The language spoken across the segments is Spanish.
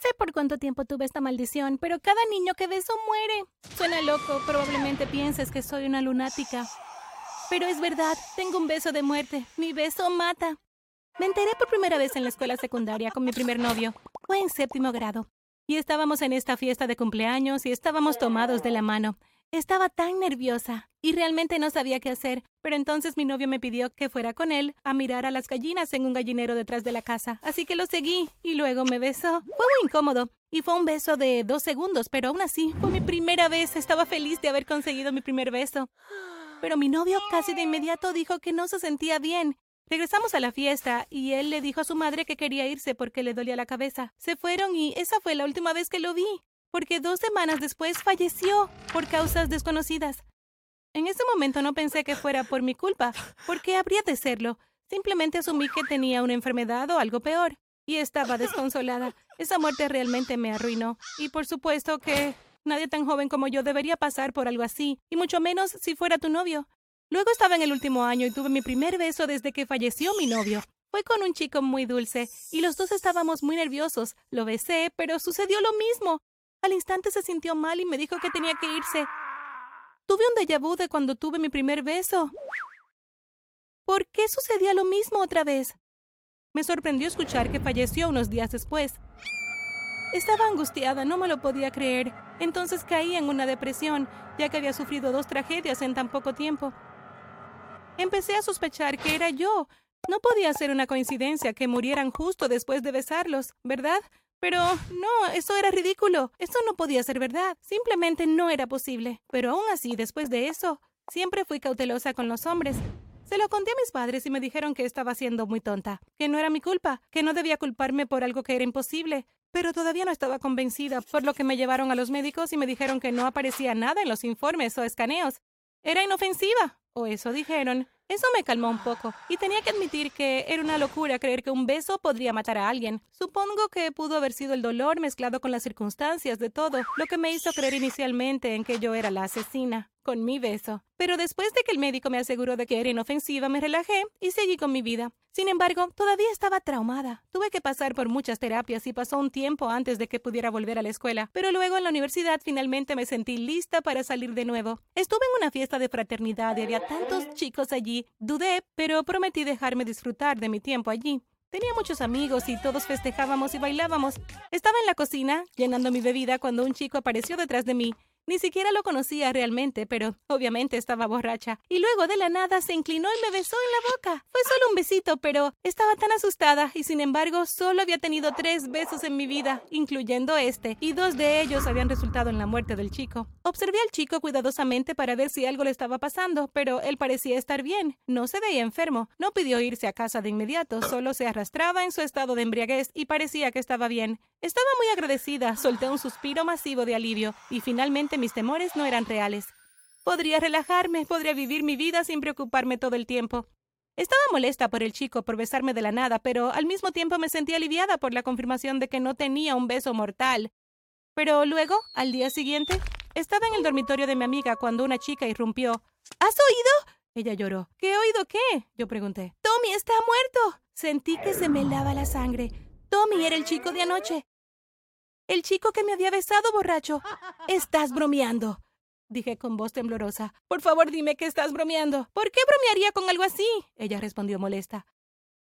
sé por cuánto tiempo tuve esta maldición, pero cada niño que beso muere. Suena loco, probablemente pienses que soy una lunática. Pero es verdad, tengo un beso de muerte. Mi beso mata. Me enteré por primera vez en la escuela secundaria con mi primer novio. Fue en séptimo grado. Y estábamos en esta fiesta de cumpleaños y estábamos tomados de la mano. Estaba tan nerviosa y realmente no sabía qué hacer, pero entonces mi novio me pidió que fuera con él a mirar a las gallinas en un gallinero detrás de la casa, así que lo seguí y luego me besó. Fue muy incómodo y fue un beso de dos segundos, pero aún así fue mi primera vez. Estaba feliz de haber conseguido mi primer beso. Pero mi novio casi de inmediato dijo que no se sentía bien. Regresamos a la fiesta y él le dijo a su madre que quería irse porque le dolía la cabeza. Se fueron y esa fue la última vez que lo vi porque dos semanas después falleció por causas desconocidas. En ese momento no pensé que fuera por mi culpa, porque habría de serlo. Simplemente asumí que tenía una enfermedad o algo peor, y estaba desconsolada. Esa muerte realmente me arruinó, y por supuesto que nadie tan joven como yo debería pasar por algo así, y mucho menos si fuera tu novio. Luego estaba en el último año y tuve mi primer beso desde que falleció mi novio. Fue con un chico muy dulce, y los dos estábamos muy nerviosos. Lo besé, pero sucedió lo mismo. Al instante se sintió mal y me dijo que tenía que irse. Tuve un déjà vu de cuando tuve mi primer beso. ¿Por qué sucedía lo mismo otra vez? Me sorprendió escuchar que falleció unos días después. Estaba angustiada, no me lo podía creer. Entonces caí en una depresión, ya que había sufrido dos tragedias en tan poco tiempo. Empecé a sospechar que era yo. No podía ser una coincidencia que murieran justo después de besarlos, ¿verdad? Pero no, eso era ridículo. Eso no podía ser verdad. Simplemente no era posible. Pero aún así, después de eso, siempre fui cautelosa con los hombres. Se lo conté a mis padres y me dijeron que estaba siendo muy tonta, que no era mi culpa, que no debía culparme por algo que era imposible. Pero todavía no estaba convencida, por lo que me llevaron a los médicos y me dijeron que no aparecía nada en los informes o escaneos. Era inofensiva, o eso dijeron. Eso me calmó un poco, y tenía que admitir que era una locura creer que un beso podría matar a alguien. Supongo que pudo haber sido el dolor mezclado con las circunstancias de todo, lo que me hizo creer inicialmente en que yo era la asesina con mi beso. Pero después de que el médico me aseguró de que era inofensiva, me relajé y seguí con mi vida. Sin embargo, todavía estaba traumada. Tuve que pasar por muchas terapias y pasó un tiempo antes de que pudiera volver a la escuela. Pero luego en la universidad finalmente me sentí lista para salir de nuevo. Estuve en una fiesta de fraternidad y había tantos chicos allí. Dudé, pero prometí dejarme disfrutar de mi tiempo allí. Tenía muchos amigos y todos festejábamos y bailábamos. Estaba en la cocina, llenando mi bebida, cuando un chico apareció detrás de mí. Ni siquiera lo conocía realmente, pero obviamente estaba borracha. Y luego de la nada se inclinó y me besó en la boca. Fue solo un besito, pero estaba tan asustada y sin embargo solo había tenido tres besos en mi vida, incluyendo este, y dos de ellos habían resultado en la muerte del chico. Observé al chico cuidadosamente para ver si algo le estaba pasando, pero él parecía estar bien. No se veía enfermo. No pidió irse a casa de inmediato, solo se arrastraba en su estado de embriaguez y parecía que estaba bien. Estaba muy agradecida, solté un suspiro masivo de alivio y finalmente mis temores no eran reales. Podría relajarme, podría vivir mi vida sin preocuparme todo el tiempo. Estaba molesta por el chico por besarme de la nada, pero al mismo tiempo me sentí aliviada por la confirmación de que no tenía un beso mortal. Pero luego, al día siguiente, estaba en el dormitorio de mi amiga cuando una chica irrumpió. ¿Has oído? Ella lloró. ¿Qué he oído qué? Yo pregunté. Tommy está muerto. Sentí que se me lava la sangre. Tommy era el chico de anoche. El chico que me había besado, borracho. Estás bromeando. Dije con voz temblorosa. Por favor, dime que estás bromeando. ¿Por qué bromearía con algo así? Ella respondió molesta.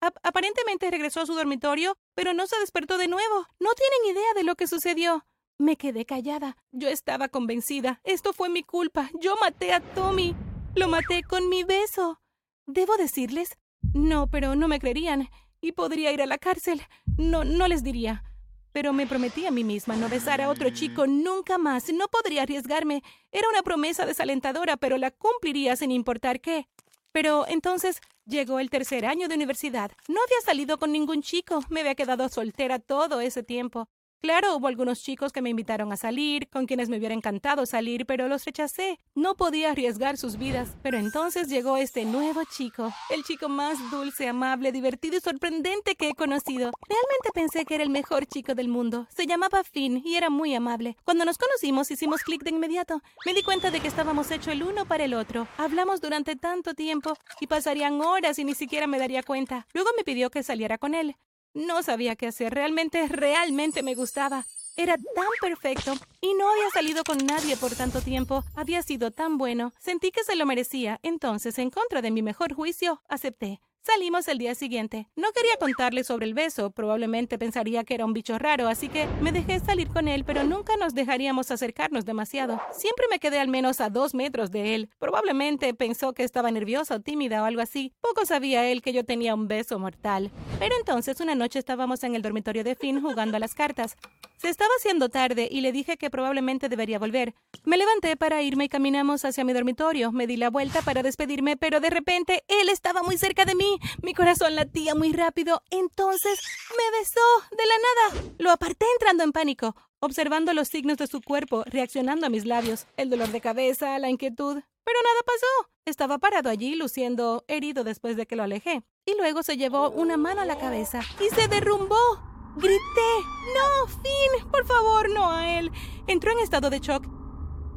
aparentemente regresó a su dormitorio, pero no se despertó de nuevo. No tienen idea de lo que sucedió. Me quedé callada. Yo estaba convencida. Esto fue mi culpa. Yo maté a Tommy. Lo maté con mi beso. ¿Debo decirles? No, pero no me creerían. Y podría ir a la cárcel. No, no les diría. Pero me prometí a mí misma no besar a otro chico nunca más. No podría arriesgarme. Era una promesa desalentadora, pero la cumpliría sin importar qué. Pero entonces llegó el tercer año de universidad. No había salido con ningún chico. Me había quedado soltera todo ese tiempo. Claro, hubo algunos chicos que me invitaron a salir, con quienes me hubiera encantado salir, pero los rechacé. No podía arriesgar sus vidas. Pero entonces llegó este nuevo chico, el chico más dulce, amable, divertido y sorprendente que he conocido. Realmente pensé que era el mejor chico del mundo. Se llamaba Finn y era muy amable. Cuando nos conocimos hicimos clic de inmediato. Me di cuenta de que estábamos hechos el uno para el otro. Hablamos durante tanto tiempo y pasarían horas y ni siquiera me daría cuenta. Luego me pidió que saliera con él. No sabía qué hacer. Realmente, realmente me gustaba. Era tan perfecto y no había salido con nadie por tanto tiempo. Había sido tan bueno. Sentí que se lo merecía. Entonces, en contra de mi mejor juicio, acepté. Salimos el día siguiente. No quería contarle sobre el beso, probablemente pensaría que era un bicho raro, así que me dejé salir con él, pero nunca nos dejaríamos acercarnos demasiado. Siempre me quedé al menos a dos metros de él. Probablemente pensó que estaba nerviosa o tímida o algo así. Poco sabía él que yo tenía un beso mortal. Pero entonces una noche estábamos en el dormitorio de Finn jugando a las cartas. Se estaba haciendo tarde y le dije que probablemente debería volver. Me levanté para irme y caminamos hacia mi dormitorio. Me di la vuelta para despedirme, pero de repente él estaba muy cerca de mí mi corazón latía muy rápido. Entonces me besó de la nada. Lo aparté entrando en pánico, observando los signos de su cuerpo, reaccionando a mis labios, el dolor de cabeza, la inquietud. Pero nada pasó. Estaba parado allí, luciendo herido después de que lo alejé. Y luego se llevó una mano a la cabeza y se derrumbó. Grité. No, Finn, por favor, no a él. Entró en estado de shock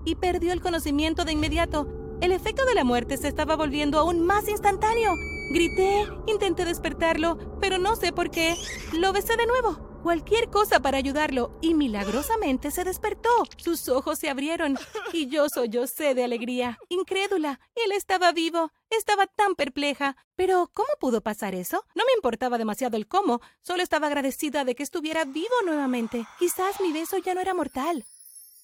y perdió el conocimiento de inmediato. El efecto de la muerte se estaba volviendo aún más instantáneo. Grité, intenté despertarlo, pero no sé por qué. Lo besé de nuevo. Cualquier cosa para ayudarlo y milagrosamente se despertó. Sus ojos se abrieron y yo sollocé de alegría, incrédula. Él estaba vivo. Estaba tan perpleja. Pero, ¿cómo pudo pasar eso? No me importaba demasiado el cómo, solo estaba agradecida de que estuviera vivo nuevamente. Quizás mi beso ya no era mortal.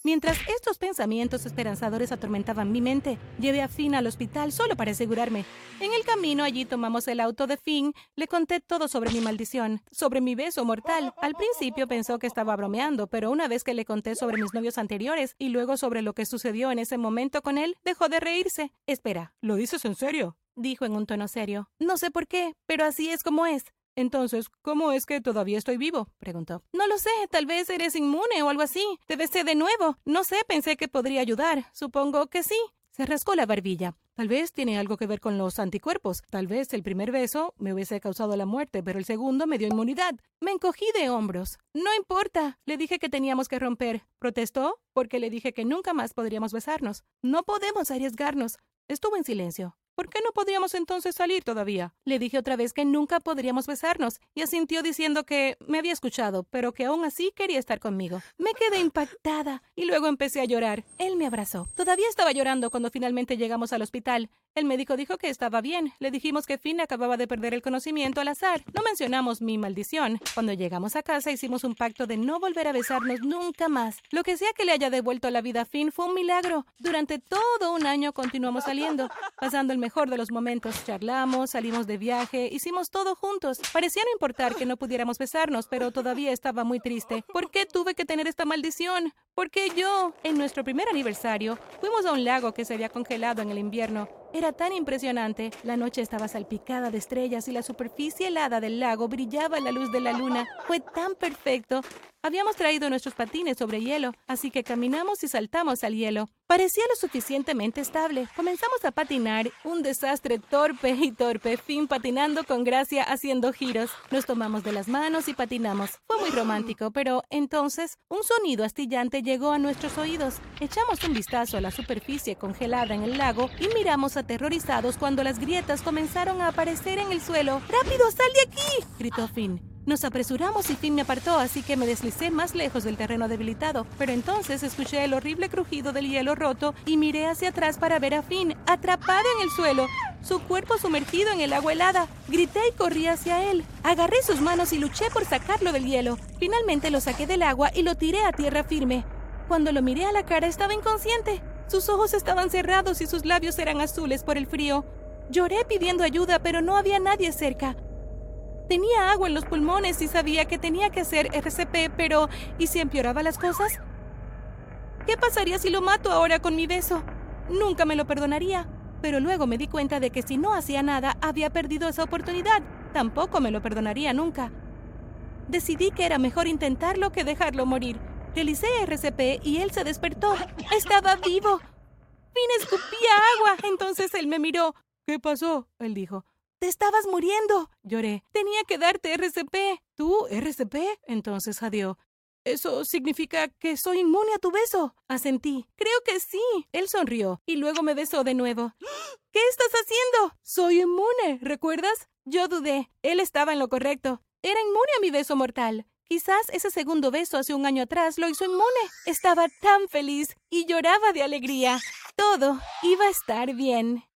Mientras estos pensamientos esperanzadores atormentaban mi mente, llevé a Finn al hospital solo para asegurarme. En el camino allí tomamos el auto de Finn, le conté todo sobre mi maldición, sobre mi beso mortal. Al principio pensó que estaba bromeando, pero una vez que le conté sobre mis novios anteriores y luego sobre lo que sucedió en ese momento con él, dejó de reírse. Espera, ¿lo dices en serio? dijo en un tono serio. No sé por qué, pero así es como es. Entonces, ¿cómo es que todavía estoy vivo? preguntó. No lo sé, tal vez eres inmune o algo así. Debe ser de nuevo. No sé, pensé que podría ayudar. Supongo que sí. Se rascó la barbilla. Tal vez tiene algo que ver con los anticuerpos. Tal vez el primer beso me hubiese causado la muerte, pero el segundo me dio inmunidad. Me encogí de hombros. No importa. Le dije que teníamos que romper. ¿Protestó? Porque le dije que nunca más podríamos besarnos. No podemos arriesgarnos. Estuvo en silencio. ¿Por qué no podríamos entonces salir todavía? Le dije otra vez que nunca podríamos besarnos, y asintió diciendo que me había escuchado, pero que aún así quería estar conmigo. Me quedé impactada, y luego empecé a llorar. Él me abrazó. Todavía estaba llorando cuando finalmente llegamos al hospital. El médico dijo que estaba bien. Le dijimos que Finn acababa de perder el conocimiento al azar. No mencionamos mi maldición. Cuando llegamos a casa hicimos un pacto de no volver a besarnos nunca más. Lo que sea que le haya devuelto la vida a Finn fue un milagro. Durante todo un año continuamos saliendo, pasando el mejor de los momentos. Charlamos, salimos de viaje, hicimos todo juntos. Parecía no importar que no pudiéramos besarnos, pero todavía estaba muy triste. ¿Por qué tuve que tener esta maldición? ¿Por qué yo? En nuestro primer aniversario, fuimos a un lago que se había congelado en el invierno. Era tan impresionante. La noche estaba salpicada de estrellas y la superficie helada del lago brillaba a la luz de la luna. Fue tan perfecto. Habíamos traído nuestros patines sobre hielo, así que caminamos y saltamos al hielo. Parecía lo suficientemente estable. Comenzamos a patinar, un desastre torpe y torpe, fin patinando con gracia haciendo giros. Nos tomamos de las manos y patinamos. Fue muy romántico, pero entonces un sonido astillante llegó a nuestros oídos. Echamos un vistazo a la superficie congelada en el lago y miramos aterrorizados cuando las grietas comenzaron a aparecer en el suelo. ¡Rápido, sal de aquí! gritó Finn. Nos apresuramos y Finn me apartó, así que me deslicé más lejos del terreno debilitado. Pero entonces escuché el horrible crujido del hielo roto y miré hacia atrás para ver a Finn, atrapado en el suelo, su cuerpo sumergido en el agua helada. Grité y corrí hacia él. Agarré sus manos y luché por sacarlo del hielo. Finalmente lo saqué del agua y lo tiré a tierra firme. Cuando lo miré a la cara estaba inconsciente. Sus ojos estaban cerrados y sus labios eran azules por el frío. Lloré pidiendo ayuda, pero no había nadie cerca. Tenía agua en los pulmones y sabía que tenía que hacer RCP, pero ¿y si empeoraba las cosas? ¿Qué pasaría si lo mato ahora con mi beso? Nunca me lo perdonaría. Pero luego me di cuenta de que si no hacía nada, había perdido esa oportunidad. Tampoco me lo perdonaría nunca. Decidí que era mejor intentarlo que dejarlo morir. Realicé RCP y él se despertó. Estaba vivo. Fin escupía agua. Entonces él me miró. ¿Qué pasó? Él dijo. Te estabas muriendo. Lloré. Tenía que darte RCP. ¿Tú? ¿RCP? Entonces jadeó. ¿Eso significa que soy inmune a tu beso? Asentí. Creo que sí. Él sonrió y luego me besó de nuevo. ¿Qué estás haciendo? Soy inmune, ¿recuerdas? Yo dudé. Él estaba en lo correcto. Era inmune a mi beso mortal. Quizás ese segundo beso hace un año atrás lo hizo inmune. Estaba tan feliz y lloraba de alegría. Todo iba a estar bien.